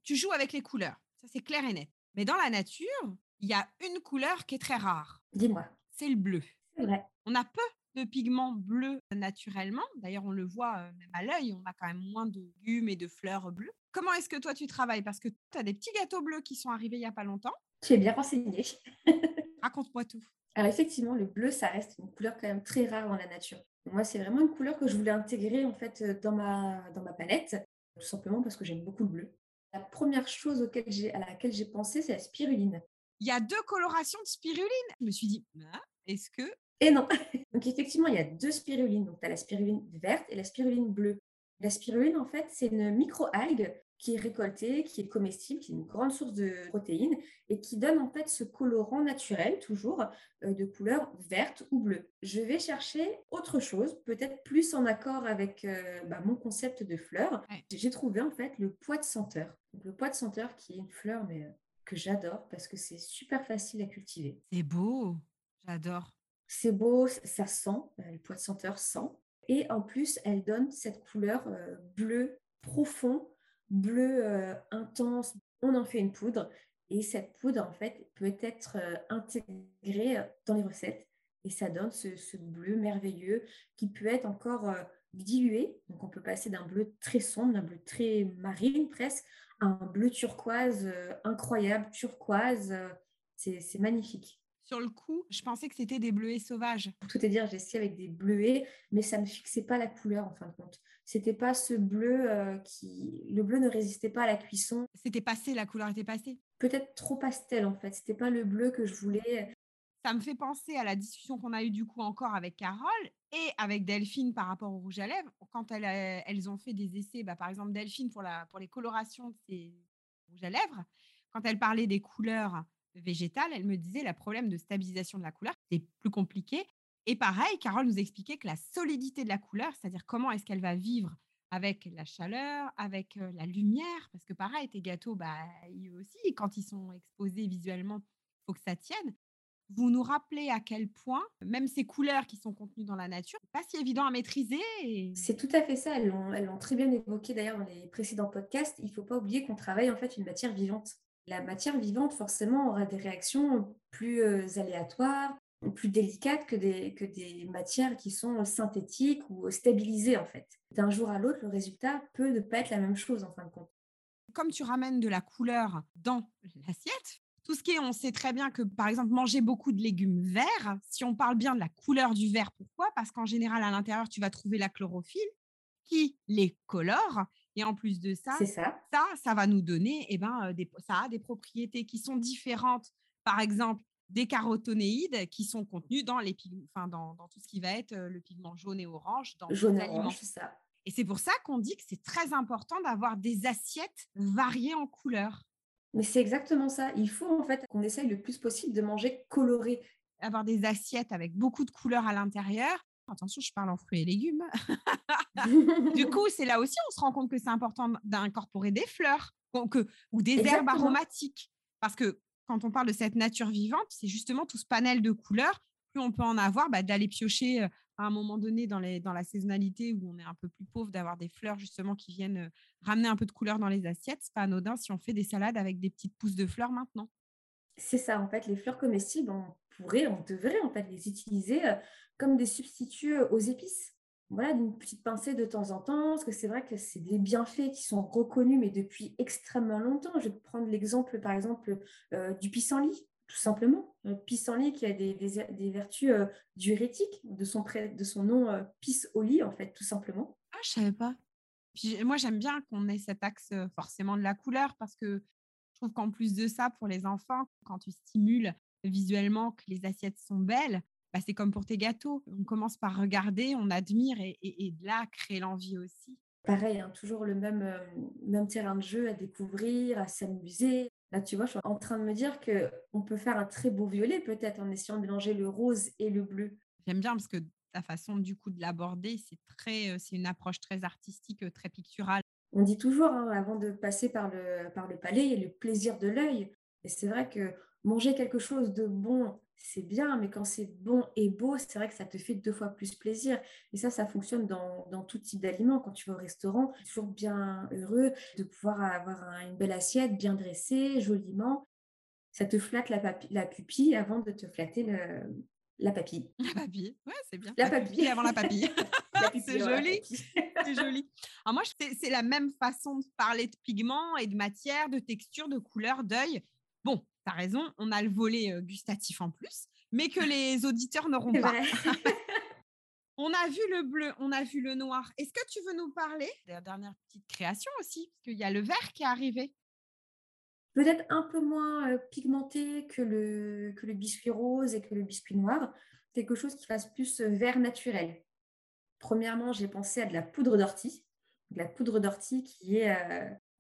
tu joues avec les couleurs. Ça, c'est clair et net. Mais dans la nature, il y a une couleur qui est très rare. Dis-moi. C'est le bleu. C'est vrai. On a peu de pigments bleus naturellement. D'ailleurs, on le voit euh, même à l'œil, on a quand même moins de légumes et de fleurs bleues. Comment est-ce que toi tu travailles? Parce que tu as des petits gâteaux bleus qui sont arrivés il n'y a pas longtemps. Tu es bien renseigné. Raconte-moi tout. Alors effectivement, le bleu, ça reste une couleur quand même très rare dans la nature. Moi, c'est vraiment une couleur que je voulais intégrer en fait dans ma, dans ma palette, tout simplement parce que j'aime beaucoup le bleu. La première chose auquel à laquelle j'ai pensé, c'est la spiruline. Il y a deux colorations de spiruline. Je me suis dit, ah, est-ce que... Et non. Donc effectivement, il y a deux spirulines. Donc tu as la spiruline verte et la spiruline bleue. La spiruline, en fait, c'est une micro-algue qui est récoltée, qui est comestible, qui est une grande source de protéines et qui donne en fait ce colorant naturel, toujours euh, de couleur verte ou bleue. Je vais chercher autre chose, peut-être plus en accord avec euh, bah, mon concept de fleur. J'ai trouvé en fait le pois de senteur. le pois de senteur qui est une fleur mais, euh, que j'adore parce que c'est super facile à cultiver. C'est beau, j'adore. C'est beau, ça sent, le pois de senteur sent. Et en plus, elle donne cette couleur bleu profond bleu euh, intense, on en fait une poudre. Et cette poudre, en fait, peut être euh, intégrée euh, dans les recettes. Et ça donne ce, bleu merveilleux qui peut être encore dilué. Donc, on peut passer d'un bleu très sombre, d'un bleu très marine presque, à un bleu turquoise incroyable, turquoise. c'est magnifique. Sur le coup, je pensais que c'était des bleuets sauvages. Pour tout te dire, j'ai essayé avec des bleuets, mais ça ne fixait pas la couleur en fin de compte. C'était pas ce bleu euh, qui. Le bleu ne résistait pas à la cuisson. C'était passé, la couleur était passée. Peut-être trop pastel en fait. C'était pas le bleu que je voulais. Ça me fait penser à la discussion qu'on a eue du coup encore avec Carole et avec Delphine par rapport au rouge à lèvres. Quand elles, euh, elles ont fait des essais, bah, par exemple Delphine pour, la, pour les colorations de ses rouges à lèvres, quand elle parlait des couleurs végétale, elle me disait le problème de stabilisation de la couleur, c'est plus compliqué. Et pareil, Carole nous expliquait que la solidité de la couleur, c'est-à-dire comment est-ce qu'elle va vivre avec la chaleur, avec la lumière, parce que pareil, tes gâteaux, bah, eux aussi, quand ils sont exposés visuellement, il faut que ça tienne. Vous nous rappelez à quel point, même ces couleurs qui sont contenues dans la nature, pas si évident à maîtriser. C'est tout à fait ça. Elles l'ont très bien évoqué d'ailleurs dans les précédents podcasts. Il ne faut pas oublier qu'on travaille en fait une matière vivante. La matière vivante, forcément, aura des réactions plus aléatoires, plus délicates que des, que des matières qui sont synthétiques ou stabilisées en fait. D'un jour à l'autre, le résultat peut ne pas être la même chose en fin de compte. Comme tu ramènes de la couleur dans l'assiette, tout ce qui est, on sait très bien que, par exemple, manger beaucoup de légumes verts, si on parle bien de la couleur du vert, pourquoi? Parce qu'en général, à l'intérieur, tu vas trouver la chlorophylle qui les colore. Et en plus de ça, ça. ça, ça va nous donner, eh ben, des, ça a des propriétés qui sont différentes. Par exemple, des carotonéides qui sont contenus dans, les enfin, dans, dans, tout ce qui va être le pigment jaune et orange dans jaune les aliments. ça. Et c'est pour ça qu'on dit que c'est très important d'avoir des assiettes variées en couleurs. Mais c'est exactement ça. Il faut en fait qu'on essaye le plus possible de manger coloré. Avoir des assiettes avec beaucoup de couleurs à l'intérieur. Attention, je parle en fruits et légumes. du coup, c'est là aussi on se rend compte que c'est important d'incorporer des fleurs ou des herbes aromatiques. Parce que quand on parle de cette nature vivante, c'est justement tout ce panel de couleurs. Plus on peut en avoir, bah, d'aller piocher à un moment donné dans, les, dans la saisonnalité où on est un peu plus pauvre, d'avoir des fleurs justement qui viennent ramener un peu de couleur dans les assiettes. C'est pas anodin si on fait des salades avec des petites pousses de fleurs maintenant. C'est ça, en fait, les fleurs comestibles, on pourrait, on devrait en fait les utiliser comme des substituts aux épices voilà, d'une petite pincée de temps en temps, parce que c'est vrai que c'est des bienfaits qui sont reconnus, mais depuis extrêmement longtemps. Je vais prendre l'exemple, par exemple, euh, du pissenlit, tout simplement. Le pissenlit qui a des, vertus euh, diurétiques, de son, de son nom euh, pissenlit, en fait, tout simplement. Ah, je savais pas. moi, j'aime bien qu'on ait cet axe forcément de la couleur, parce que je trouve qu'en plus de ça, pour les enfants, quand tu stimules visuellement que les assiettes sont belles, bah, c'est comme pour tes gâteaux. On commence par regarder, on admire et, et, là, créer l'envie aussi. Pareil, hein, toujours le même, euh, même terrain de jeu à découvrir, à s'amuser. Là, tu vois, je suis en train de me dire qu'on peut faire un très beau violet peut-être en essayant de mélanger le rose et le bleu. J'aime bien parce que ta façon du coup de l'aborder, c'est très, c'est une approche très artistique, très picturale. On dit toujours, hein, avant de passer par le, par le palais, il y a le plaisir de l'œil. Et c'est vrai que manger quelque chose de bon, c'est bien, mais quand c'est bon et beau, c'est vrai que ça te fait deux fois plus plaisir. Et ça, ça fonctionne dans, tout type d'aliments. Quand tu vas au restaurant, tu es toujours bien heureux de pouvoir avoir une belle assiette, bien dressée, joliment. Ça te flatte la, pupille avant de te flatter la papille. La papille, ouais, c'est bien. La, papille. avant la papille. c'est joli. c'est joli. Alors moi, c'est la même façon de parler de pigments et de matière, de texture, de couleur, d'œil. Bon, tu as raison, on a le volet gustatif en plus, mais que les auditeurs n'auront pas. on a vu le bleu, on a vu le noir. Est-ce que tu veux nous parler de la dernière petite création aussi? Parce qu'il y a le vert qui est arrivé. Peut-être un peu moins pigmenté que le, que le biscuit rose et que le biscuit noir. Quelque chose qui fasse plus vert naturel. Premièrement, j'ai pensé à de la poudre d'ortie. De la poudre d'ortie qui est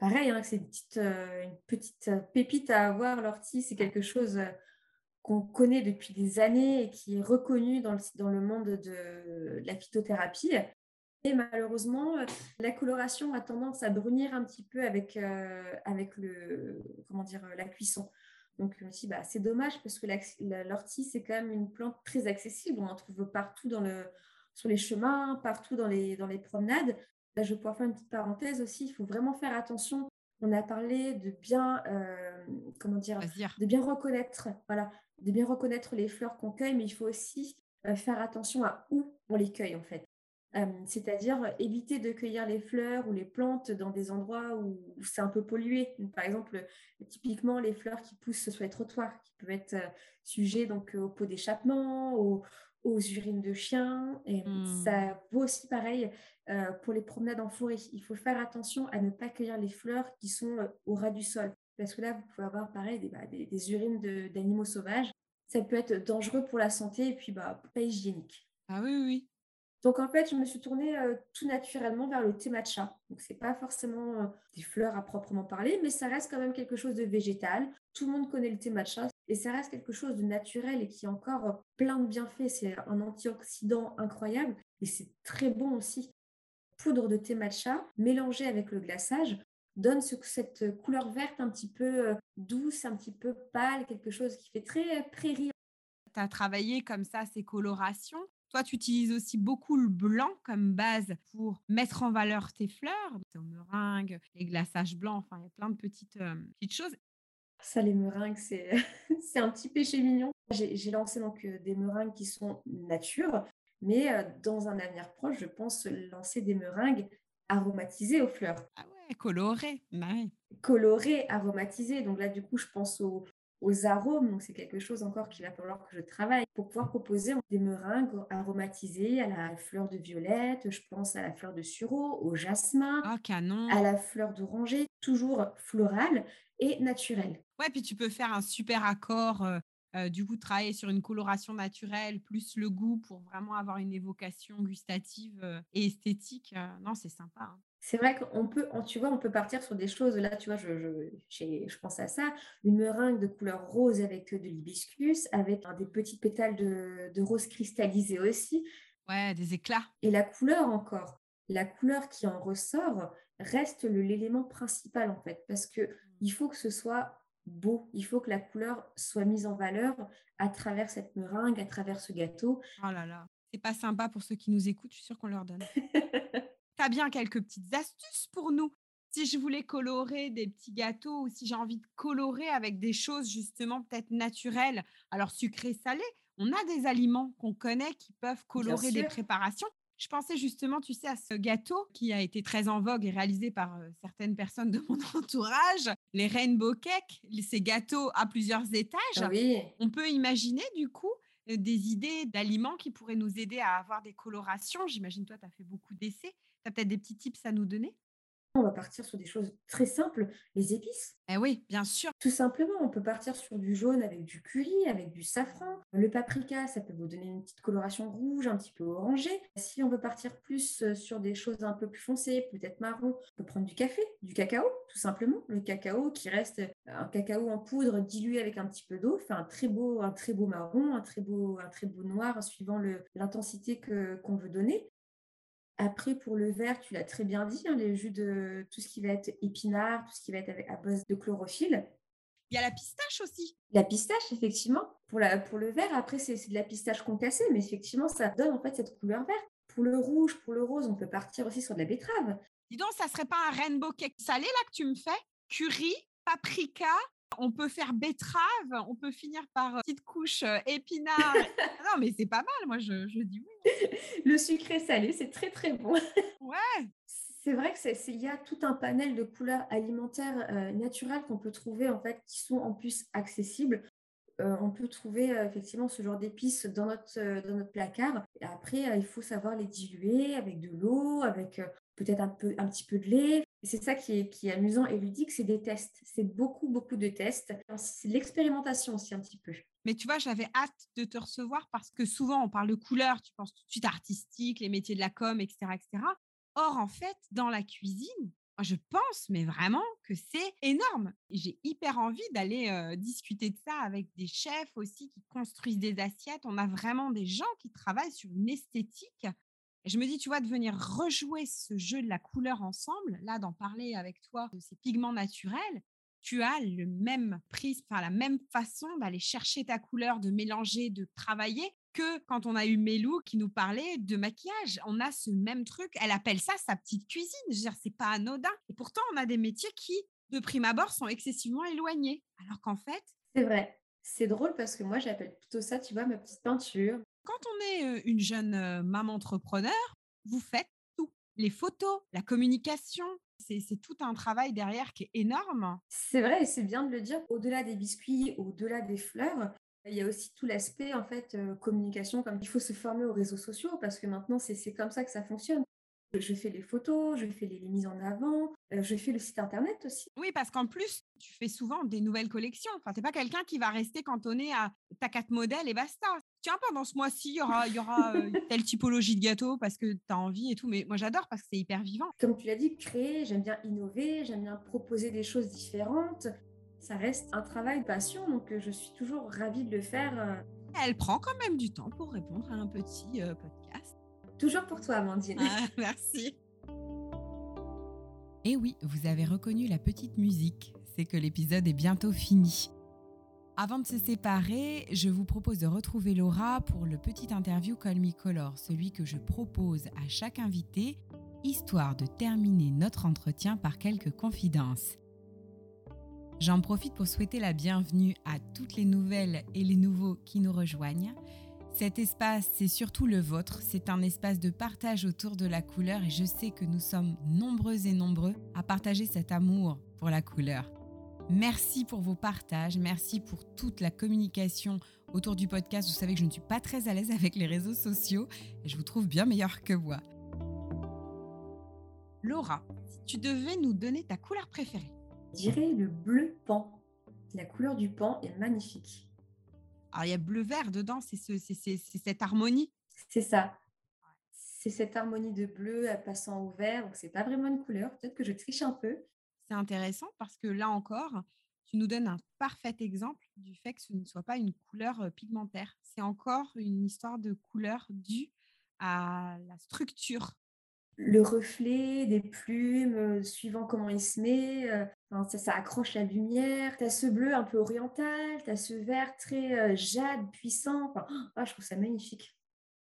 pareil, hein, c'est une petite, euh, une petite euh, pépite à avoir, l'ortie. C'est quelque chose euh, qu'on connaît depuis des années et qui est reconnu dans le, monde de la phytothérapie. Et malheureusement, la coloration a tendance à brunir un petit peu avec, la cuisson. Donc, je bah, c'est dommage parce que l'ortie, c'est quand même une plante très accessible. On en trouve partout sur les chemins, partout dans les promenades. Là, je vais pouvoir faire une petite parenthèse aussi. Il faut vraiment faire attention. On a parlé de bien, euh, comment dire, de bien reconnaître, voilà, de bien reconnaître les fleurs qu'on cueille, mais il faut aussi euh, faire attention à où on les cueille en fait. Euh, c'est-à-dire éviter de cueillir les fleurs ou les plantes dans des endroits où, c'est un peu pollué. par exemple, typiquement les fleurs qui poussent sur les trottoirs, qui peuvent être sujets donc aux pots d'échappement, aux, aux urines de chiens. Et mmh. ça vaut aussi pareil euh, pour les promenades en forêt. Il faut faire attention à ne pas cueillir les fleurs qui sont euh, au ras du sol. Parce que là, vous pouvez avoir pareil des, bah, des, urines d'animaux sauvages. Ça peut être dangereux pour la santé et puis bah, pas hygiénique. Ah oui, oui. Donc en fait, je me suis tournée euh, tout naturellement vers le thé matcha. Donc c'est pas forcément des fleurs à proprement parler, mais ça reste quand même quelque chose de végétal. Tout le monde connaît le thé matcha. Et ça reste quelque chose de naturel et qui a encore plein de bienfaits. C'est un antioxydant incroyable et c'est très bon aussi. Poudre de thé matcha mélangée avec le glaçage donne cette couleur verte un petit peu euh, douce, un petit peu pâle, quelque chose qui fait très prairie. Tu as travaillé comme ça ces colorations. Toi, tu utilises aussi beaucoup le blanc comme base pour mettre en valeur tes fleurs, tes meringues, les glaçages blancs, enfin, il y a plein de petites, euh, petites choses. Ça, les meringues, c'est un petit péché mignon. J'ai lancé donc des meringues qui sont nature, mais dans un avenir proche, je pense lancer des meringues aromatisées aux fleurs. Ah ouais, colorées. Colorées, aromatisées. Donc là, du coup, je pense aux, aux arômes. Donc, c'est quelque chose encore qu'il va falloir que je travaille pour pouvoir proposer des meringues aromatisées à la fleur de violette, je pense à la fleur de sureau, au jasmin, oh, canon. à la fleur d'oranger, toujours florale et naturelle. Ouais, puis tu peux faire un super accord. Euh, euh, du coup, travailler sur une coloration naturelle plus le goût pour vraiment avoir une évocation gustative euh, et esthétique. non, c'est sympa. Hein c'est vrai qu'on peut, tu vois, on peut partir sur des choses. Là, tu vois, je, je, pense à ça. Une meringue de couleur rose avec de l'hibiscus, avec des petits pétales de, rose cristallisé aussi. Ouais, des éclats. Et la couleur encore. La couleur qui en ressort reste l'élément principal en fait, parce que mmh. il faut que ce soit beau. Il faut que la couleur soit mise en valeur à travers cette meringue, à travers ce gâteau. Oh là là, c'est pas sympa pour ceux qui nous écoutent. Je suis sûre qu'on leur donne. tu as bien quelques petites astuces pour nous si je voulais colorer des petits gâteaux ou si j'ai envie de colorer avec des choses justement peut-être naturelles, alors sucré, salé, on a des aliments qu'on connaît qui peuvent colorer des préparations. Je pensais justement, tu sais, à ce gâteau qui a été très en vogue et réalisé par euh, certaines personnes de mon entourage, les rainbow cakes, ces gâteaux à plusieurs étages. Oui. On peut imaginer du coup euh, des idées d'aliments qui pourraient nous aider à avoir des colorations. J'imagine, toi, tu as fait beaucoup d'essais. Tu as peut-être des petits tips à nous donner? On va partir sur des choses très simples, les épices. Eh oui, bien sûr. Tout simplement, on peut partir sur du jaune avec du curry, avec du safran. Le paprika, ça peut vous donner une petite coloration rouge, un petit peu orangée. Si on veut partir plus euh, sur des choses un peu plus foncées, peut-être marron, on peut prendre du café, du cacao, tout simplement. Le cacao qui reste un cacao en poudre dilué avec un petit peu d'eau, fait un très beau, un très beau marron, un très beau, un très beau noir, suivant l'intensité qu'on veut donner. Après, pour le vert, tu l'as très bien dit, hein, les jus de tout ce qui va être épinard, tout ce qui va être à base de chlorophylle. Il y a la pistache aussi. La pistache, effectivement. Pour, la, pour le vert, après, c'est de la pistache concassée, mais effectivement, ça donne en fait cette couleur verte. Pour le rouge, pour le rose, on peut partir aussi sur de la betterave. Dis donc, ça serait pas un rainbow cake salé là que tu me fais? Curry, paprika, on peut faire betterave, on peut finir par petite couche épinard. non, mais c'est pas mal, moi je, dis oui. Le sucré salé, c'est très très bon. ouais. C'est vrai que il y a tout un panel de couleurs alimentaires naturelles qu'on peut trouver en fait qui sont en plus accessibles. on peut trouver effectivement ce genre d'épices dans notre, dans notre placard. Et après, il faut savoir les diluer avec de l'eau, avec peut-être un, peu, un petit peu de lait. C'est ça qui est, qui amusant et ludique, c'est des tests. C'est beaucoup, beaucoup de tests. C'est l'expérimentation aussi un petit peu. Mais tu vois, j'avais hâte de te recevoir parce que souvent, on parle de couleurs, tu penses tout de suite artistique, les métiers de la com, etc. etc. Or, en fait, dans la cuisine, je pense, mais vraiment, que c'est énorme. J'ai hyper envie d'aller euh, discuter de ça avec des chefs aussi qui construisent des assiettes. On a vraiment des gens qui travaillent sur une esthétique et je me dis, tu vois, de venir rejouer ce jeu de la couleur ensemble, là, d'en parler avec toi de ces pigments naturels, tu as le même prisme, la même façon d'aller chercher ta couleur, de mélanger, de travailler que quand on a eu Mélou qui nous parlait de maquillage. On a ce même truc. Elle appelle ça sa petite cuisine. Je veux dire, c'est pas anodin. Et pourtant, on a des métiers qui, de prime abord, sont excessivement éloignés. Alors qu'en fait. C'est vrai. C'est drôle parce que moi, j'appelle plutôt ça, tu vois, ma petite peinture. Quand on est une jeune maman entrepreneur, vous faites tout. Les photos, la communication, c'est tout un travail derrière qui est énorme. C'est vrai et c'est bien de le dire. Au-delà des biscuits, au-delà des fleurs, il y a aussi tout l'aspect en fait communication. Comme il faut se former aux réseaux sociaux parce que maintenant c'est comme ça que ça fonctionne. Je fais les photos, je fais les, mises en avant, je fais le site internet aussi. Oui, parce qu'en plus, tu fais souvent des nouvelles collections. Enfin, tu n'es pas quelqu'un qui va rester cantonné à ta carte modèle et basta. Tiens, pendant ce mois-ci, il y aura, y aura telle typologie de gâteau parce que tu as envie et tout. Mais moi, j'adore parce que c'est hyper vivant. Comme tu l'as dit, créer, j'aime bien innover, j'aime bien proposer des choses différentes. Ça reste un travail de passion, donc je suis toujours ravie de le faire. Elle prend quand même du temps pour répondre à un petit podcast. Toujours pour toi, Amandine. Ah, merci. Et eh oui, vous avez reconnu la petite musique. C'est que l'épisode est bientôt fini. Avant de se séparer, je vous propose de retrouver Laura pour le petit interview Call Color, celui que je propose à chaque invité, histoire de terminer notre entretien par quelques confidences. J'en profite pour souhaiter la bienvenue à toutes les nouvelles et les nouveaux qui nous rejoignent. Cet espace, c'est surtout le vôtre. C'est un espace de partage autour de la couleur et je sais que nous sommes nombreux et nombreux à partager cet amour pour la couleur. Merci pour vos partages, merci pour toute la communication autour du podcast. Vous savez que je ne suis pas très à l'aise avec les réseaux sociaux et je vous trouve bien meilleur que moi. Laura, si tu devais nous donner ta couleur préférée Je dirais le bleu pan. La couleur du pan est magnifique. Alors, il y a bleu-vert dedans, c'est ce, cette harmonie. C'est ça. C'est cette harmonie de bleu passant au vert. Donc, c'est pas vraiment une couleur. Peut-être que je triche un peu. C'est intéressant parce que là encore, tu nous donnes un parfait exemple du fait que ce ne soit pas une couleur pigmentaire. C'est encore une histoire de couleur due à la structure. Le reflet des plumes, suivant comment il se met, ça, ça, accroche la lumière. Tu as ce bleu un peu oriental, tu as ce vert très jade, puissant. Ah, je trouve ça magnifique.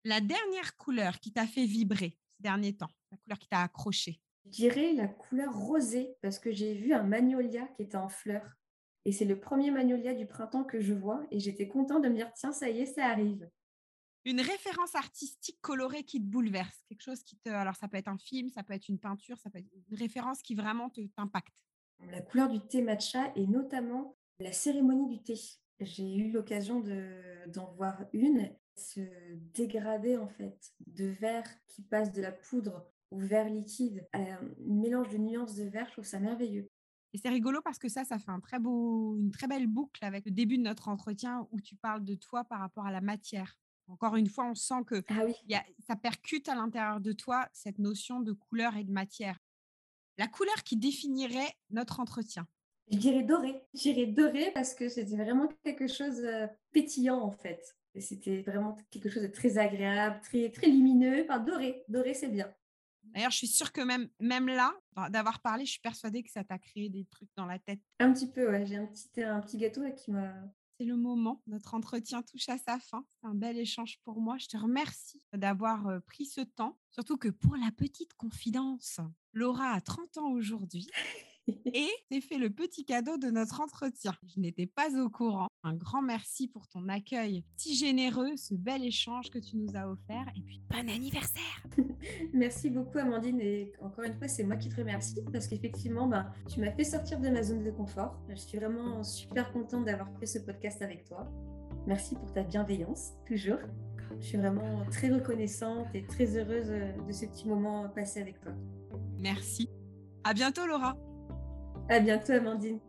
La dernière couleur qui t'a fait vibrer ces derniers temps, la couleur qui t'a accroché Je dirais la couleur rosée, parce que j'ai vu un magnolia qui était en fleurs. Et c'est le premier magnolia du printemps que je vois. Et j'étais contente de me dire, tiens, ça y est, ça arrive. Une référence artistique colorée qui te bouleverse, quelque chose qui te... Alors ça peut être un film, ça peut être une peinture, ça peut être une référence qui vraiment t'impacte. La couleur du thé matcha et notamment la cérémonie du thé. J'ai eu l'occasion d'en voir une se dégrader en fait de vert qui passe de la poudre au vert liquide, un mélange de nuances de vert, je trouve ça merveilleux. Et c'est rigolo parce que ça, ça fait un très beau, une très belle boucle avec le début de notre entretien où tu parles de toi par rapport à la matière. Encore une fois, on sent que ah oui. y a, ça percute à l'intérieur de toi cette notion de couleur et de matière. La couleur qui définirait notre entretien. Je dirais doré. Je dirais doré parce que c'était vraiment quelque chose de pétillant en fait. C'était vraiment quelque chose de très agréable, très, très lumineux. Enfin, doré. Doré, c'est bien. D'ailleurs, je suis sûre que même, même là, d'avoir parlé, je suis persuadée que ça t'a créé des trucs dans la tête. Un petit peu, ouais. J'ai un petit, un petit gâteau qui m'a. C'est le moment. Notre entretien touche à sa fin. C'est un bel échange pour moi. Je te remercie d'avoir pris ce temps. Surtout que pour la petite confidence, Laura a 30 ans aujourd'hui. et t'es fait le petit cadeau de notre entretien. Je n'étais pas au courant. Un grand merci pour ton accueil si généreux, ce bel échange que tu nous as offert et puis bon anniversaire. merci beaucoup Amandine et encore une fois c'est moi qui te remercie parce qu'effectivement bah, tu m'as fait sortir de ma zone de confort. Je suis vraiment super contente d'avoir fait ce podcast avec toi. Merci pour ta bienveillance toujours. Je suis vraiment très reconnaissante et très heureuse de ce petit moment passé avec toi. Merci. À bientôt Laura. À bientôt, Amandine.